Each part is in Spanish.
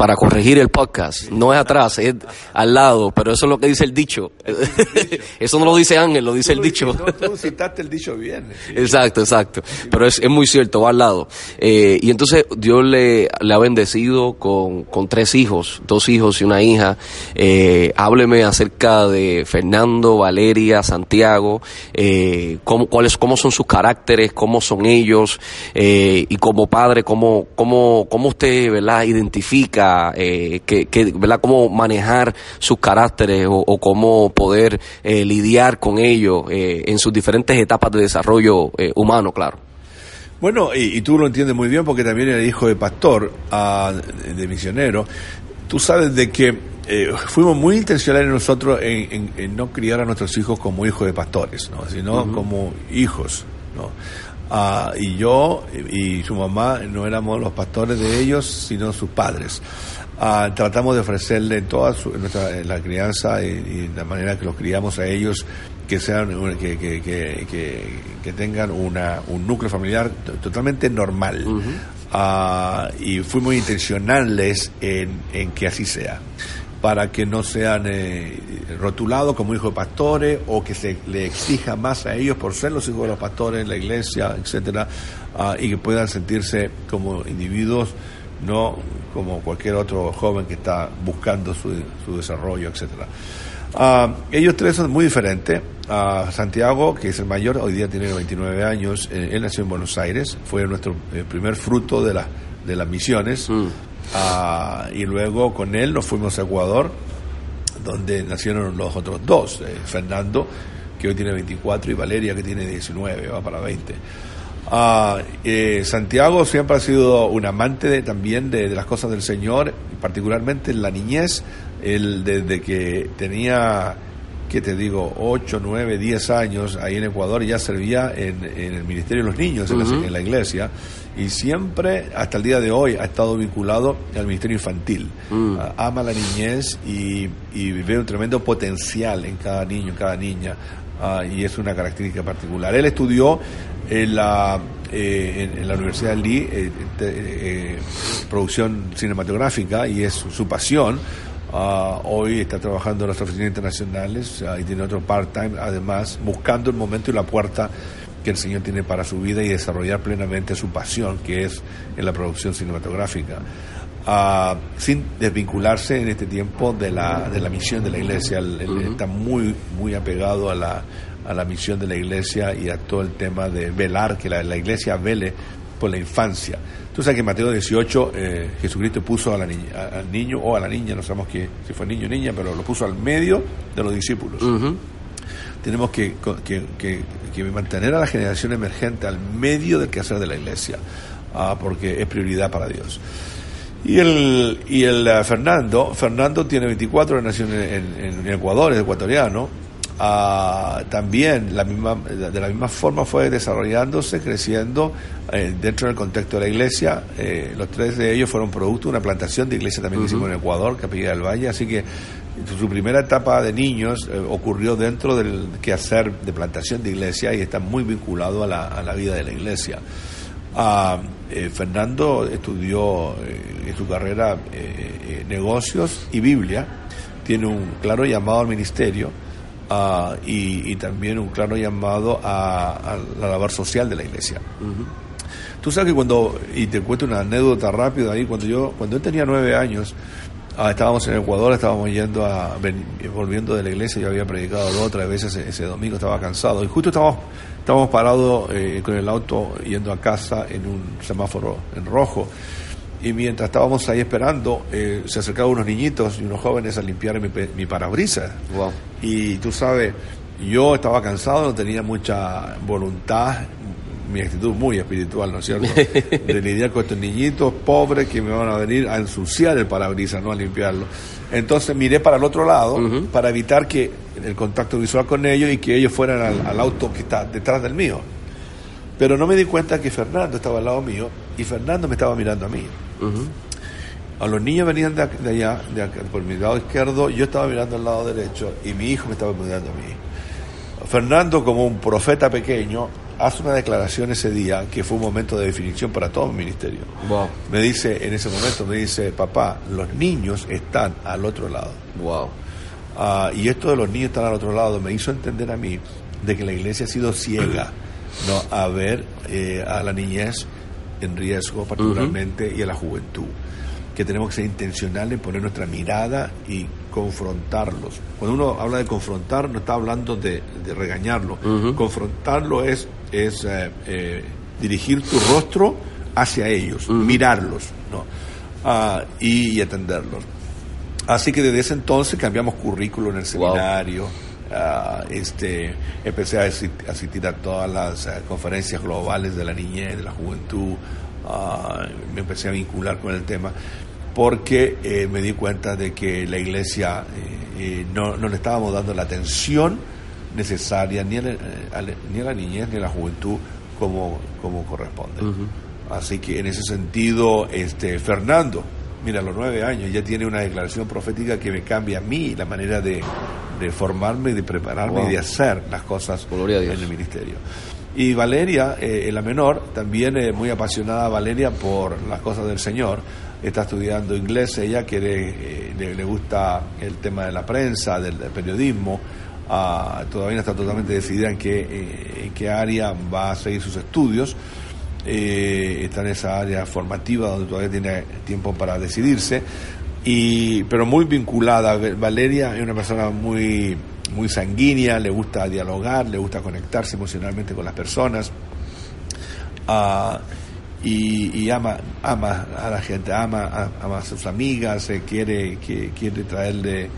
para corregir el podcast. No es atrás, es al lado, pero eso es lo que dice el dicho. eso no lo dice Ángel, lo dice el dicho. tú citaste el dicho bien. Exacto, exacto. Pero es, es, muy cierto, va al lado. Eh, y entonces Dios le, le ha bendecido con, con, tres hijos, dos hijos y una hija. Eh, hábleme acerca de Fernando, Valeria, Santiago, eh, cómo, cuáles, cómo son sus caracteres, cómo son ellos, eh, y como padre, cómo, cómo, cómo usted, ¿verdad?, identifica eh, que, ¿verdad? cómo manejar sus caracteres o, cómo poder eh, lidiar con ellos eh, en sus diferentes etapas de desarrollo humano, claro. Bueno, y, tú lo entiendes muy bien porque también era hijo de pastor, ah, de misionero. Tú sabes de que fuimos muy intencionales nosotros en, no criar a nuestros hijos como hijos de pastores, ¿no? sino como hijos. ¿no? Ah, y yo y su mamá no éramos los pastores de ellos, sino sus padres. Ah, tratamos de ofrecerle toda nuestra, la crianza y, la manera que los criamos a ellos que sean que, que, que, que tengan una, un núcleo familiar totalmente normal. Ah, y fuimos intencionales en, en que así sea para que no sean eh, rotulados como hijos de pastores o que se le exija más a ellos por ser los hijos de los pastores, la iglesia, etcétera, ah, y que puedan sentirse como individuos, no como cualquier otro joven que está buscando su, desarrollo, etcétera. Ah, ellos tres son muy diferentes. ah, Santiago, que es el mayor, hoy día tiene 29 años, eh, él nació en Buenos Aires, fue nuestro eh, primer fruto de, la, de las misiones. Mm. Ah, y luego con él nos fuimos a Ecuador, donde nacieron los otros dos, eh, Fernando, que hoy tiene 24, y Valeria, que tiene 19, va para 20. Ah, eh, Santiago siempre ha sido un amante también de, las cosas del Señor, particularmente en la niñez, él desde que tenía que te digo, 8, 9, 10 años ahí en Ecuador, ya servía en, el Ministerio de los Niños, en, la, iglesia, y siempre, hasta el día de hoy, ha estado vinculado al Ministerio Infantil. Mm. Ah, ama la niñez y, ve un tremendo potencial en cada niño, en cada niña, ah, y es una característica particular. Él estudió en la, eh, en, la Universidad de Lee, eh, eh, producción cinematográfica, y es su pasión Ah, hoy está trabajando en las oficinas internacionales y tiene otro part-time, además, buscando el momento y la puerta que el Señor tiene para su vida y desarrollar plenamente su pasión, que es en la producción cinematográfica. Ah, sin desvincularse en este tiempo de la, de la misión de la iglesia. Él, está muy, muy apegado a la, a la misión de la iglesia y a todo el tema de velar, que la, la iglesia vele por la infancia. Tú sabes que en Mateo 18 eh, Jesucristo puso a la niña, al niño o a la niña, no sabemos que, si fue niño o niña, pero lo puso al medio de los discípulos. Tenemos que, mantener a la generación emergente al medio del quehacer de la iglesia, ah, porque es prioridad para Dios. Y el, y el eh, Fernando, Fernando tiene 24, nació en, en Ecuador, es ecuatoriano, Ah, también la misma, de la misma forma fue desarrollándose, creciendo eh, dentro del contexto de la iglesia. Eh, los tres de ellos fueron producto de una plantación de iglesia también que hicimos en Ecuador, Capilla del Valle, así que su primera etapa de niños eh, ocurrió dentro del quehacer de plantación de iglesia y está muy vinculado a la, a la vida de la iglesia. Ah, Fernando estudió en su carrera negocios y Biblia, tiene un claro llamado al ministerio Ah, y, también un claro llamado a, la labor social de la iglesia. Tú sabes que cuando, y te cuento una anécdota rápida ahí, cuando yo, cuando yo tenía nueve años, Ah, estábamos en Ecuador, estábamos yendo a, volviendo de la iglesia, yo había predicado dos o tres veces ese, domingo, estaba cansado. Y justo estábamos, estábamos parados eh, con el auto yendo a casa en un semáforo en rojo. Y mientras estábamos ahí esperando, eh, se acercaban unos niñitos y unos jóvenes a limpiar mi, mi parabrisas. Y tú sabes, yo estaba cansado, no tenía mucha voluntad, mi actitud muy espiritual, ¿no es cierto? De lidiar con estos niñitos pobres que me van a venir a ensuciar el parabrisas, no a limpiarlo. Entonces miré para el otro lado para evitar que el contacto visual con ellos y que ellos fueran al, auto que está detrás del mío. Pero no me di cuenta que Fernando estaba al lado mío y Fernando me estaba mirando a mí. A los niños venían de, allá, de por mi lado izquierdo, yo estaba mirando al lado derecho y mi hijo me estaba mirando a mí. Fernando, como un profeta pequeño, hace una declaración ese día que fue un momento de definición para todo mi ministerio. Me dice, en ese momento, me dice, papá, los niños están al otro lado. Wow. Ah, y esto de los niños están al otro lado me hizo entender a mí de que la iglesia ha sido ciega no a ver eh, a la niñez en riesgo particularmente y a la juventud que tenemos que ser intencionales en poner nuestra mirada y confrontarlos. Cuando uno habla de confrontar, no está hablando de, regañarlo. Confrontarlo es, es eh, eh, dirigir tu rostro hacia ellos, mirarlos ¿no? Ah, y, atenderlos. Así que desde ese entonces cambiamos currículo en el seminario. Ah, este, empecé a asistir, a todas las eh, conferencias globales de la niñez, de la juventud, ah, me empecé a vincular con el tema porque eh, me di cuenta de que la iglesia eh, no, le estábamos dando la atención necesaria ni a, la, ni a la niñez ni a la juventud como, como corresponde. Así que en ese sentido, este Fernando, mira, a los nueve años ya tiene una declaración profética que me cambia a mí la manera de, de formarme, de prepararme y de hacer las cosas en el ministerio. Y Valeria, eh, la menor, también es muy apasionada Valeria por las cosas del Señor. Está estudiando inglés, ella que eh, le, gusta el tema de la prensa, del, periodismo. Ah, todavía está totalmente decidida en qué, eh, en qué área va a seguir sus estudios. está en esa área formativa donde todavía tiene tiempo para decidirse y pero muy vinculada. Valeria es una persona muy muy sanguínea, le gusta dialogar, le gusta conectarse emocionalmente con las personas. Ah, y, ama ama a la gente, ama, ama a sus amigas, eh, quiere, que, quiere traerle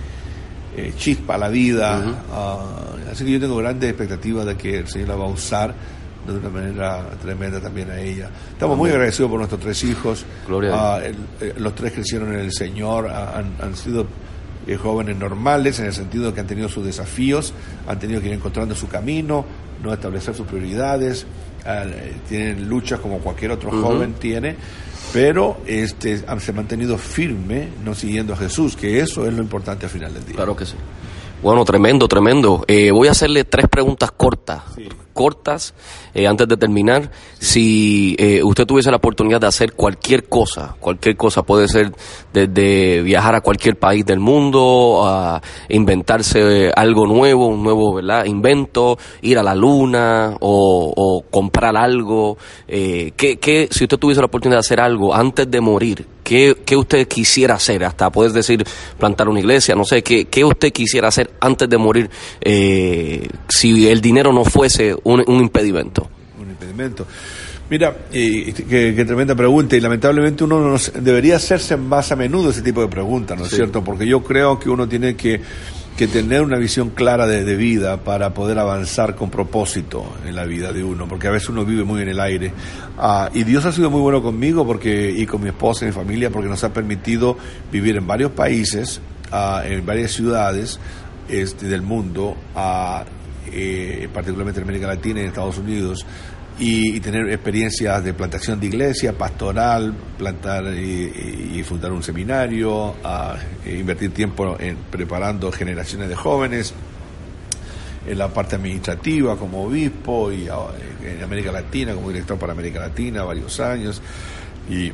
eh, chispa a la vida. Ah, así que yo tengo grandes expectativas de que el Señor la va a usar de una manera tremenda también a ella. Estamos muy agradecidos por nuestros tres hijos. Ah, eh, los tres crecieron en el Señor, han, han sido eh, jóvenes normales en el sentido de que han tenido sus desafíos, han tenido que ir encontrando su camino, no establecer sus prioridades, tienen luchas como cualquier otro joven tiene, pero este, se han mantenido firme, no siguiendo a Jesús, que eso es lo importante al final del día. Claro que sí. Bueno, tremendo, tremendo. Eh, voy a hacerle tres preguntas cortas. Cortas, eh, antes de terminar. Si eh, usted tuviese la oportunidad de hacer cualquier cosa, cualquier cosa, puede ser desde viajar a cualquier país del mundo, a inventarse algo nuevo, un nuevo ¿verdad? invento, ir a la luna o, o comprar algo. Eh, ¿qué, qué, si usted tuviese la oportunidad de hacer algo antes de morir, ¿Qué, ¿Qué, usted quisiera hacer? Hasta puedes decir plantar una iglesia, no sé, ¿qué, qué usted quisiera hacer antes de morir eh, si el dinero no fuese un, un impedimento? Un impedimento. Mira, qué, tremenda pregunta y lamentablemente uno no, debería hacerse más a menudo ese tipo de preguntas, ¿no es cierto? Porque yo creo que uno tiene que que tener una visión clara de, vida para poder avanzar con propósito en la vida de uno, porque a veces uno vive muy en el aire. Ah, y Dios ha sido muy bueno conmigo porque y con mi esposa y mi familia porque nos ha permitido vivir en varios países, ah, en varias ciudades este, del mundo, ah, eh, particularmente en América Latina y en Estados Unidos, y, tener experiencias de plantación de iglesia, pastoral, plantar y, fundar un seminario, a, e invertir tiempo en preparando generaciones de jóvenes, en la parte administrativa como obispo y en América Latina como director para América Latina varios años. Y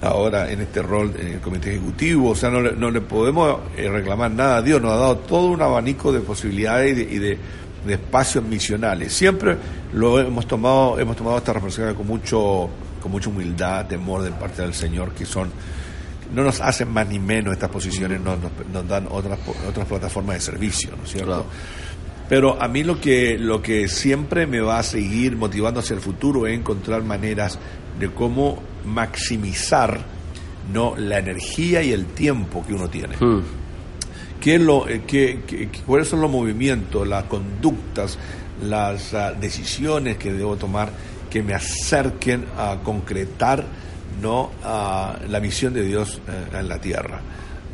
ahora en este rol en el comité ejecutivo, o sea, no le, no le podemos eh, reclamar nada a Dios, nos ha dado todo un abanico de posibilidades y de de espacios misionales. Siempre lo hemos tomado, hemos tomado esta responsabilidad con mucho, con mucha humildad, temor de parte del Señor, que son no nos hacen más ni menos estas posiciones, nos, nos, nos dan otras, otras plataformas de servicio, ¿no es cierto? Claro. Pero a mí lo que, lo que siempre me va a seguir motivando hacia el futuro es encontrar maneras de cómo maximizar no la energía y el tiempo que uno tiene. Mm. ¿Qué lo, eh, qué- ¿Cuáles son los movimientos, las conductas, las ah, decisiones que debo tomar que me acerquen a concretar no la misión de Dios eh, en la tierra?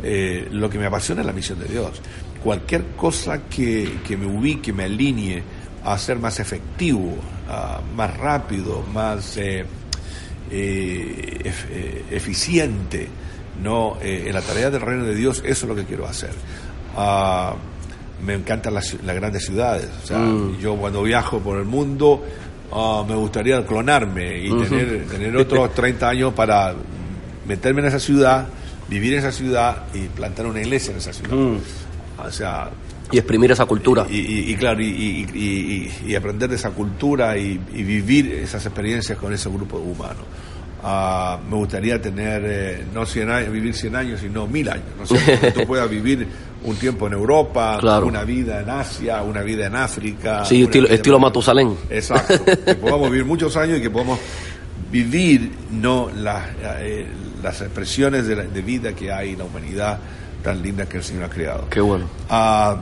Eh, lo que me apasiona es la misión de Dios. Cualquier cosa que, que me ubique, me alinee a ser más efectivo, más rápido, más ef- eficiente no Eh, en la tarea del reino de Dios eso es lo que quiero hacer. Ah, me encantan las, las grandes ciudades o sea yo cuando viajo por el mundo ah, me gustaría clonarme y tener, tener otros 30 años para meterme en esa ciudad vivir en esa ciudad y plantar una iglesia en esa ciudad. O sea Y exprimir esa cultura. y, y- y claro, y, y- aprender de esa cultura y vivir esas experiencias con ese grupo humano. Ah, me gustaría tener, eh, no 100 años, vivir 100 años, sino mil años. No sé, que tú puedas vivir un tiempo en Europa, Claro. una vida en Asia, una vida en África. Sí, estilo, vida en- estilo Matusalén. Exacto. que podamos vivir muchos años y que podamos vivir no las, eh, las expresiones de, la- de vida que hay en la humanidad tan linda que el Señor ha creado. Qué bueno. Ah,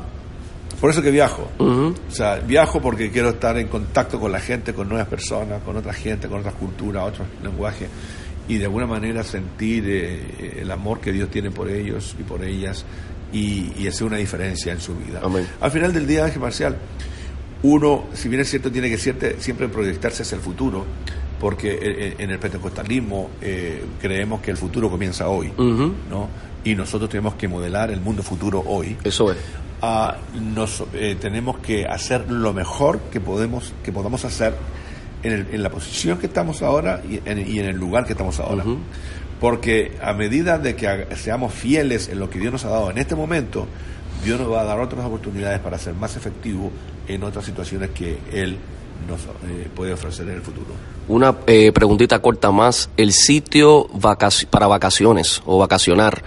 por eso que viajo. O sea, viajo porque quiero estar en contacto con la gente, con nuevas personas, con otra gente, con otras culturas, otros lenguajes, y de alguna manera sentir eh, el amor que Dios tiene por ellos y por ellas, y, y hacer una diferencia en su vida. Amén. Al final del día, Ángel Marcial, uno, si bien es cierto, tiene que siempre, siempre proyectarse hacia el futuro, porque eh, en el pentecostalismo eh, creemos que el futuro comienza hoy. ¿no? Y nosotros tenemos que modelar el mundo futuro hoy Eso es. Ah, nos, eh, tenemos que hacer lo mejor que podemos que podamos hacer en, el- en la posición que estamos ahora y en, y en el lugar que estamos ahora. Porque a medida de que seamos fieles en lo que Dios nos ha dado en este momento, Dios nos va a dar otras oportunidades para ser más efectivos en otras situaciones que Él nos eh, puede ofrecer en el futuro. Una eh, preguntita corta más. El sitio vacac- para vacaciones o vacacionar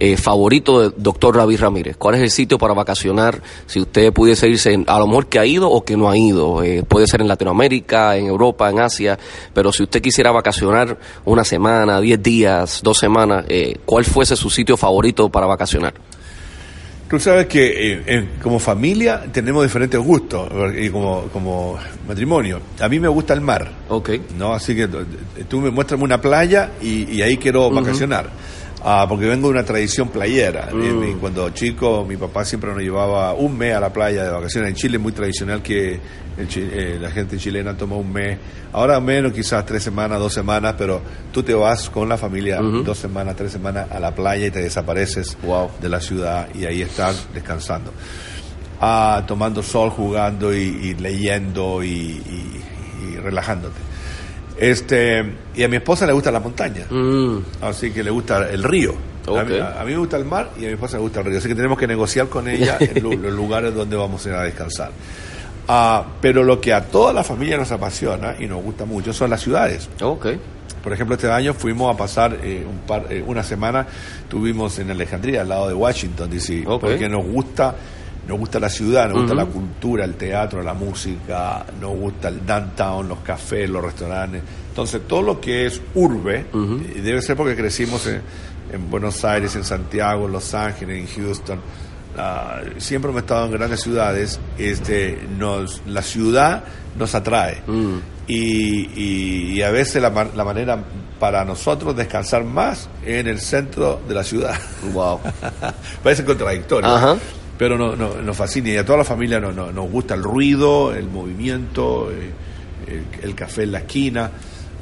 eh, favorito de doctor David Ramírez. ¿Cuál es el sitio para vacacionar? Si usted pudiese irse, en- a lo mejor que ha ido o que no ha ido. Eh, puede ser en Latinoamérica, en Europa, en Asia. Pero si usted quisiera vacacionar una semana, diez días, dos semanas, eh, ¿cuál fuese su sitio favorito para vacacionar? Tú sabes que eh, en- como familia tenemos diferentes gustos y como, como matrimonio. A mí me gusta el mar. Ok. No, así que eh, tú me muestras una playa y, y ahí quiero vacacionar. Ah, porque vengo de una tradición playera. Mm. Eh, Cuando chico, mi papá siempre nos llevaba un mes a la playa de vacaciones. En Chile es muy tradicional que el eh, la gente chilena toma un mes. Ahora menos, quizás tres semanas, dos semanas, pero tú te vas con la familia dos semanas, tres semanas a la playa y te desapareces Wow. de la ciudad y ahí estás descansando. Ah, tomando sol, jugando y, y leyendo y, y- y relajándote. Este, y a mi esposa le gusta la montaña, Mm, así que le gusta el río. A, mí, Ok. a mí me gusta el mar y a mi esposa le gusta el río, así que tenemos que negociar con ella en los lugares donde vamos a ir a descansar. Ah, pero lo que a toda la familia nos apasiona y nos gusta mucho son las ciudades. ok. Por ejemplo, este año fuimos a pasar eh, un par, eh, una semana, estuvimos en Alejandría, al lado de Washington, D.C., porque nos gusta, nos gusta la ciudad, nos gusta la cultura, el teatro, la música, nos gusta el downtown, los cafés, los restaurantes. Entonces, todo lo que es urbe, y debe ser porque crecimos en, en Buenos Aires, en Santiago, en Los Ángeles, en Houston. ah, siempre hemos estado en grandes ciudades. Este, nos, la ciudad nos atrae. Mm. Y, y- y a veces la, la manera para nosotros descansar más en el centro de la ciudad. Wow. Parece contradictorio, Ajá. Pero no, no- nos fascina y a toda la familia no- no- nos gusta el ruido, el movimiento, eh, el, el café en la esquina.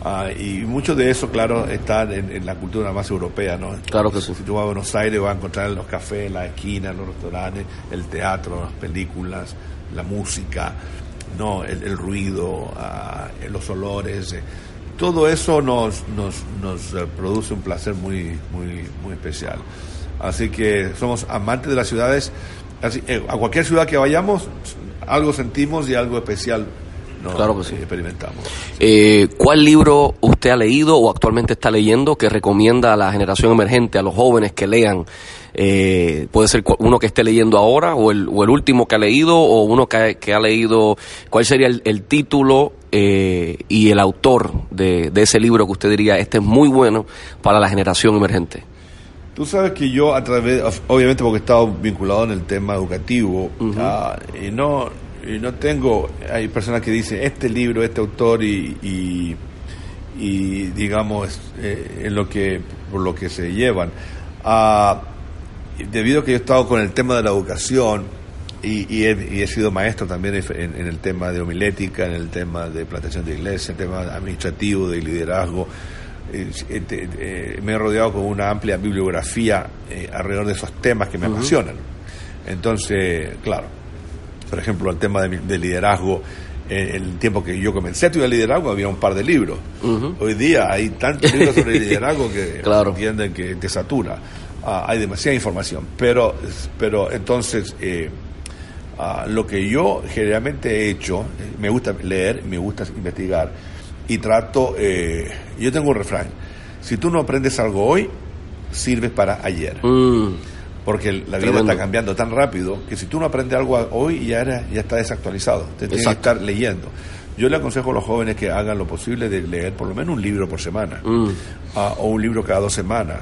ah, y mucho de eso, claro, está en, en la cultura más europea, ¿no? Claro que sí. Si tú vas a Buenos Aires vas a encontrar los cafés, la esquina, los restaurantes, el teatro, las películas, la música, no, el, el ruido, ah, los olores. eh, todo eso nos, nos, nos eh, produce un placer muy, muy, muy especial. Así que somos amantes de las ciudades. Así, eh, a cualquier ciudad que vayamos, algo sentimos y algo especial ¿no? Claro que sí. experimentamos. Eh, ¿Cuál libro usted ha leído o actualmente está leyendo que recomienda a la generación emergente, a los jóvenes que lean? Eh, puede ser uno que esté leyendo ahora o el, o el último que ha leído o uno que, ha- que ha leído. ¿Cuál sería el, el título eh, y el autor de, de ese libro que usted diría, este es muy bueno para la generación emergente? Tú sabes que yo a través, obviamente porque he estado vinculado en el tema educativo, ah, y no y no tengo, hay personas que dicen este libro, este autor y, y, y, digamos eh, en lo que por lo que se llevan. Ah, debido a que yo he estado con el tema de la educación y, y he, y he sido maestro también en, en el tema de homilética, en el tema de plantación de iglesia, en el tema administrativo, de liderazgo, me he rodeado con una amplia bibliografía eh, alrededor de esos temas que me apasionan. Entonces, claro, por ejemplo, el tema de, de liderazgo, eh, el tiempo que yo comencé a estudiar liderazgo había un par de libros. Hoy día hay tantos libros sobre liderazgo que Claro. entienden que te satura. Ah, hay demasiada información. Pero, pero entonces, eh, ah, lo que yo generalmente he hecho, eh, me gusta leer, me gusta investigar y trato, eh, yo tengo un refrán, si tú no aprendes algo hoy, sirves para ayer. Mm, Porque la vida Tremendo. está cambiando tan rápido que si tú no aprendes algo hoy ya, era- ya está desactualizado. Te tienes que estar leyendo. Yo le aconsejo a los jóvenes que hagan lo posible de leer por lo menos un libro por semana mm, ah, o un libro cada dos semanas.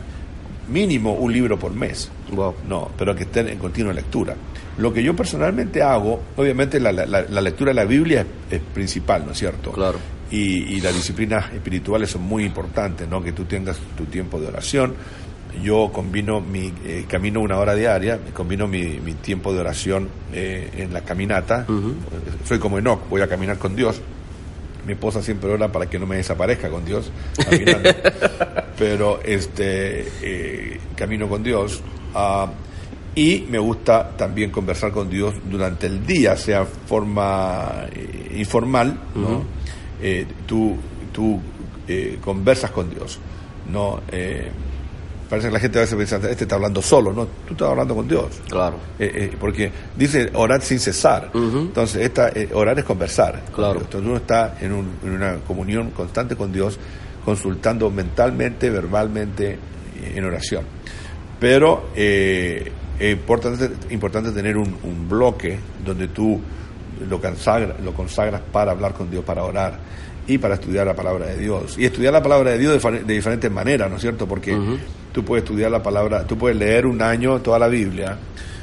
Mínimo un libro por mes. wow. No, pero que estén en continua lectura. Lo que yo personalmente hago, obviamente la, la- la lectura de la Biblia es, es principal, ¿no es cierto? Claro. Y, y las disciplinas espirituales son muy importantes, ¿no? Que tú tengas tu tiempo de oración. Yo combino mi, eh, camino una hora diaria, combino mi, mi tiempo de oración eh, en la caminata. Soy como Enoch, voy a caminar con Dios. Mi esposa siempre ora para que no me desaparezca con Dios caminando. Pero este eh, camino con Dios. ah, y me gusta también conversar con Dios durante el día, sea forma eh, informal, ¿no? Eh, tú tú eh, conversas con Dios, ¿no? Eh, parece que la gente a veces piensa, este está hablando solo, ¿no? Tú estás hablando con Dios. Claro. Eh, porque dice orar sin cesar. Entonces, esta, orar es conversar. con Claro. Entonces, uno está en, un- en una comunión constante con Dios, consultando mentalmente, verbalmente, en oración. Pero eh, es importante, importante tener un, un bloque donde tú lo, consagra- lo consagras para hablar con Dios, para orar y para estudiar la palabra de Dios. Y estudiar la palabra de Dios de, diferentes maneras, ¿no es cierto? Porque tú puedes estudiar la palabra, tú puedes leer un año toda la Biblia,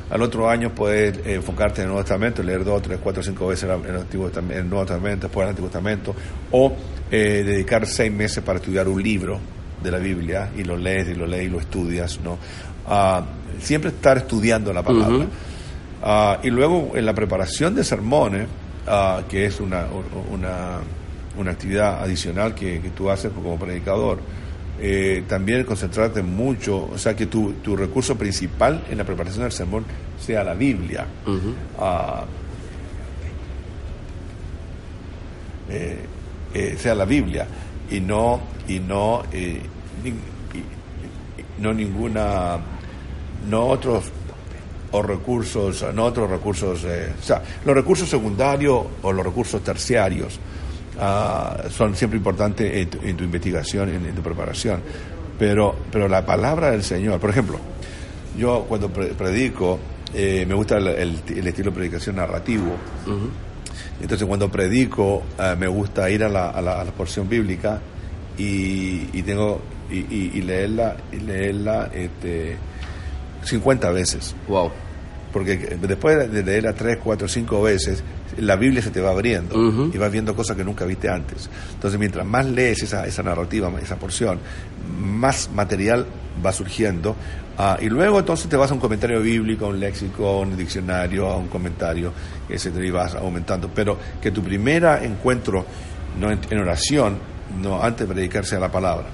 al otro año puedes eh, enfocarte en el Nuevo Testamento, leer dos, tres, cuatro, cinco veces el, el Antiguo Testamento, el Nuevo Testamento, después el Antiguo Testamento, o eh, dedicar seis meses para estudiar un libro de la Biblia y lo lees y lo lees y lo estudias, ¿no? Ah, siempre estar estudiando la palabra. Ah, y luego en la preparación de sermones, ah, que es una, una, una actividad adicional que, que tú haces como predicador, eh, también concentrarte mucho, o sea, que tu, tu recurso principal en la preparación del sermón sea la Biblia. Ah, eh, eh, sea la Biblia y no y no eh, ni- y- no ninguna no otros o recursos no otros recursos eh, o sea los recursos secundarios o los recursos terciarios ah, son siempre importantes en tu, en tu investigación en, en tu preparación. Pero pero la palabra del Señor por ejemplo yo cuando pre- predico eh, me gusta el, el- el estilo de predicación narrativo. Entonces cuando predico eh, me gusta ir a la, a la, a la porción bíblica y, y tengo y, y- y leerla y leerla este, 50 veces. Wow. Porque después de leerla 3, 4, 5 veces la Biblia se te va abriendo y vas viendo cosas que nunca viste antes entonces mientras más lees esa, esa narrativa esa porción más material va surgiendo Ah, y luego entonces te vas a un comentario bíblico, a un léxico, a un diccionario, a un comentario, etcétera, y vas aumentando. Pero que tu primera encuentro no en, en oración, no antes de predicarse a la palabra.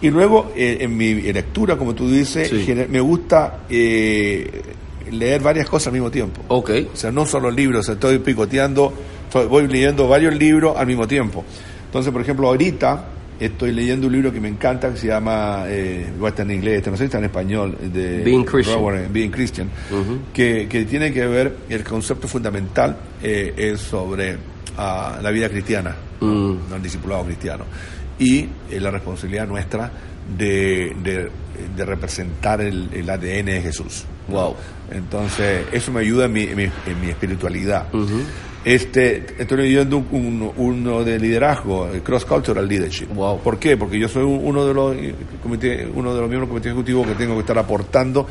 Y luego eh, en mi lectura, como tú dices, Sí. me gusta eh, leer varias cosas al mismo tiempo. Ok. O sea, no solo libros, estoy picoteando, voy leyendo varios libros al mismo tiempo. Entonces, por ejemplo, ahorita estoy leyendo un libro que me encanta, que se llama, eh, igual está en inglés, este no sé si está en español, de Being Christian. Rowan, Being Christian, Ujú. que, que tiene que ver, el concepto fundamental eh, es sobre a la vida cristiana, Mm. no al discipulado cristiano. Y eh, la responsabilidad nuestra de, de- de representar el, el ADN de Jesús. Wow. Entonces, eso me ayuda en mi, en mi- en mi espiritualidad. Este, estoy leyendo un- uno de liderazgo, el Cross Cultural Leadership. Wow. ¿Por qué? Porque yo soy un- uno de los eh, comité- uno de los miembros del comité ejecutivo que tengo que estar aportando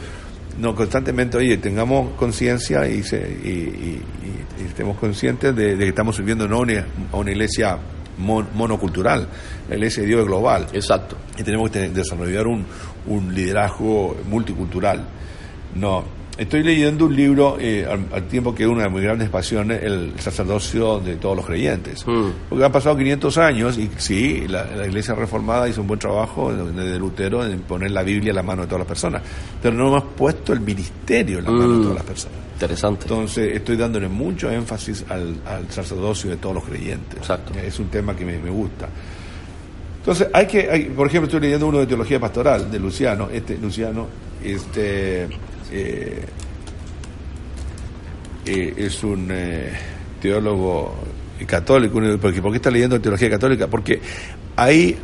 no constantemente, oye, tengamos conciencia y, se- y, y- y- y estemos conscientes de, de que estamos sirviendo no a una iglesia mon- monocultural, la iglesia de Dios es global Exacto. y tenemos que desarrollar un, un liderazgo multicultural. No, estoy leyendo un libro eh, al, al tiempo que una de mis grandes pasiones, el sacerdocio de todos los creyentes. Mm. Porque han pasado 500 años y sí, la, la iglesia reformada hizo un buen trabajo de, de Lutero en poner la Biblia en la mano de todas las personas, pero no hemos puesto el ministerio en la mano de Mm. todas las personas. Interesante. Entonces estoy dándole mucho énfasis al, al sacerdocio de todos los creyentes. Exacto. Es un tema que me, me gusta. Entonces hay que, hay- por ejemplo, estoy leyendo uno de teología pastoral de Luciano. Este Luciano, este eh, eh, es un eh, teólogo católico. Porque, ¿Por qué está leyendo teología católica? Porque ahí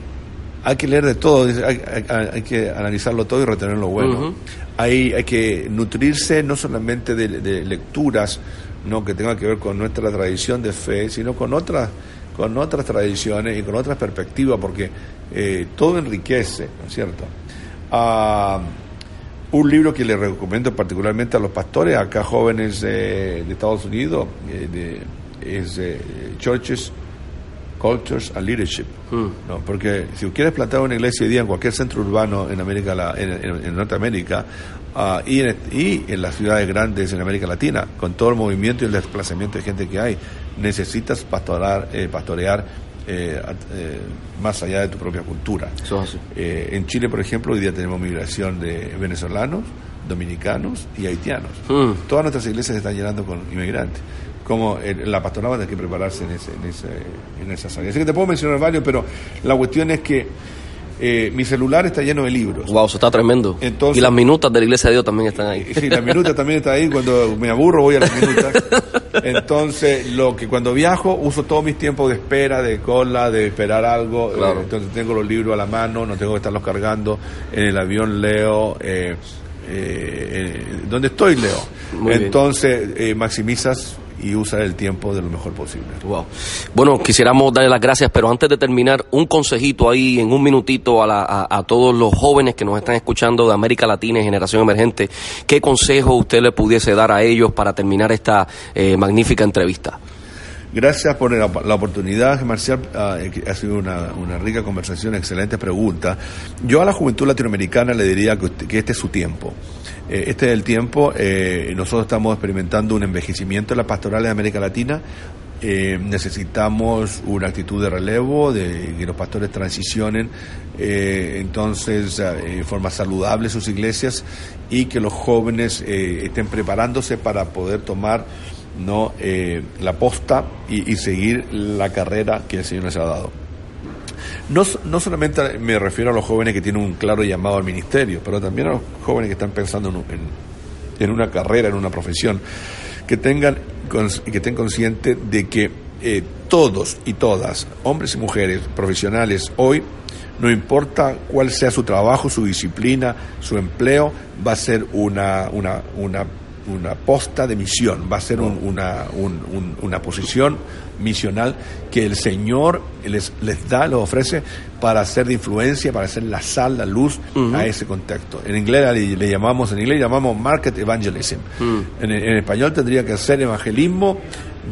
hay que leer de todo, hay, hay- hay que analizarlo todo y retener lo bueno. Hay, hay que nutrirse no solamente de, de lecturas no que tengan que ver con nuestra tradición de fe, sino con otras con otras tradiciones y con otras perspectivas, porque eh, todo enriquece, ¿no es cierto? Ah, un libro que le recomiendo particularmente a los pastores, acá jóvenes eh, de Estados Unidos, eh, de- es eh, Churches, Cultures and Leadership. Mm. ¿no? Porque si quieres plantar una iglesia hoy día en cualquier centro urbano en América La- en, en- en Norteamérica ah, y, en, y en las ciudades grandes en América Latina, con todo el movimiento y el desplazamiento de gente que hay, necesitas pastorar, eh, pastorear eh, eh, más allá de tu propia cultura. Eso es así. Eh, en Chile, por ejemplo, hoy día tenemos migración de venezolanos, dominicanos y haitianos. Mm. Todas nuestras iglesias se están llenando con inmigrantes. Como el- la pastoral va a tener que prepararse en, ese, en, ese, en esas áreas. Así que te puedo mencionar varios, pero la cuestión es que eh, mi celular está lleno de libros. Wow, eso está tremendo. Entonces- y las minutas de la Iglesia de Dios también están ahí. Sí, la minuta también está ahí. Cuando me aburro voy a las minutas. Entonces, lo que cuando viajo uso todos mis tiempos de espera, de cola, de esperar algo. Claro. Eh, entonces tengo los libros a la mano, no tengo que estarlos cargando. En el avión leo. Eh, eh, donde estoy leo. Muy. Entonces eh, maximizas y usas el tiempo de lo mejor posible. Wow. Bueno, quisiéramos darle las gracias, pero antes de terminar, un consejito ahí en un minutito a, la- a- a todos los jóvenes que nos están escuchando de América Latina y Generación Emergente. ¿Qué consejo usted le pudiese dar a ellos para terminar esta eh, magnífica entrevista? Gracias por la, la oportunidad, Marcial. Ah, ha sido una, una rica conversación, excelente pregunta. Yo a la juventud latinoamericana le diría que, usted- que este es su tiempo. Eh, este es el tiempo. eh, nosotros estamos experimentando un envejecimiento de la pastoral de América Latina. Eh, necesitamos una actitud de relevo, de que los pastores transicionen eh, entonces eh, en forma saludable sus iglesias y que los jóvenes eh, estén preparándose para poder tomar no eh, la posta y seguir la carrera que el Señor les ha dado. No, no solamente me refiero a los jóvenes que tienen un claro llamado al ministerio, pero también a los jóvenes que están pensando en, en- una carrera, en una profesión, que tengan cons- que estén conscientes de que eh, todos y todas, hombres y mujeres, profesionales, hoy, no importa cuál sea su trabajo, su disciplina, su empleo, va a ser una, una, una, una posta de misión, va a ser un- una, un- un- una posición misional que el Señor les, les da, les ofrece para ser de influencia, para ser la sal, la luz a ese contexto. En inglés le, le llamamos, en inglés llamamos market evangelism. En, en español tendría que ser evangelismo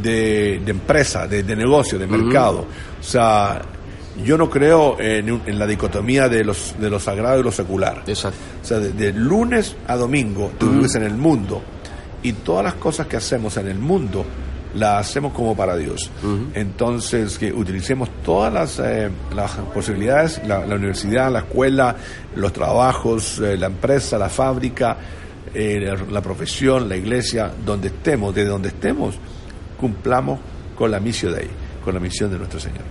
de, de empresa, de, de negocio, de mercado. O sea, yo no creo en, en la dicotomía de, los, de lo sagrado y lo secular. Exacto. O sea, de, de lunes a domingo tú vives en el mundo y todas las cosas que hacemos en el mundo las hacemos como para Dios. Entonces, que utilicemos todas las, eh, las posibilidades, la, la universidad, la escuela, los trabajos, eh, la empresa, la fábrica, eh, la, la profesión, la iglesia, donde estemos, de donde estemos, cumplamos con la misión de ahí, con la misión de nuestro Señor.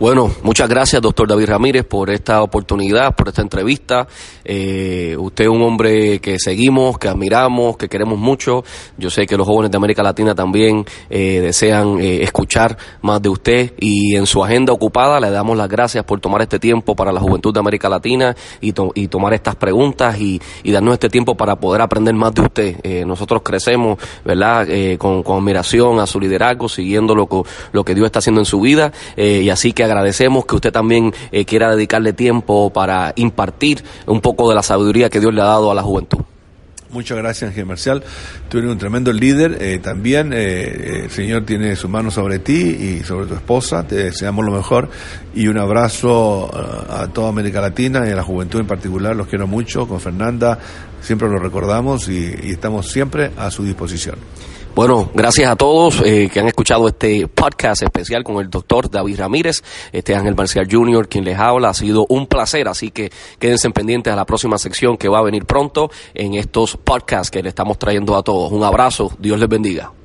Bueno, muchas gracias, doctor David Ramírez, por esta oportunidad, por esta entrevista. Eh, usted es un hombre que seguimos, que admiramos, que queremos mucho. Yo sé que los jóvenes de América Latina también eh, desean eh, escuchar más de usted y en su agenda ocupada le damos las gracias por tomar este tiempo para la juventud de América Latina y, tomar estas preguntas y, darnos este tiempo para poder aprender más de usted. Eh, nosotros crecemos, ¿verdad?, con, con, admiración a su liderazgo, siguiendo lo, lo que Dios está haciendo en su vida eh, y así que agradecemos que usted también quiera dedicarle tiempo para impartir un poco de la sabiduría que Dios le ha dado a la juventud. Muchas gracias, Ángel Marcial. Tú eres un tremendo líder. Eh, también eh, el Señor tiene su mano sobre ti y sobre tu esposa. Te deseamos lo mejor. Y un abrazo a, toda América Latina y a la juventud en particular. Los quiero mucho. Con Fernanda siempre lo recordamos y estamos siempre a su disposición. Bueno, gracias a todos eh, que han escuchado este podcast especial con el doctor David Ramírez, este Ángel Marcial Jr., quien les habla. Ha sido un placer, así que quédense pendientes a la próxima sección que va a venir pronto en estos podcasts que le estamos trayendo a todos. Un abrazo, Dios les bendiga.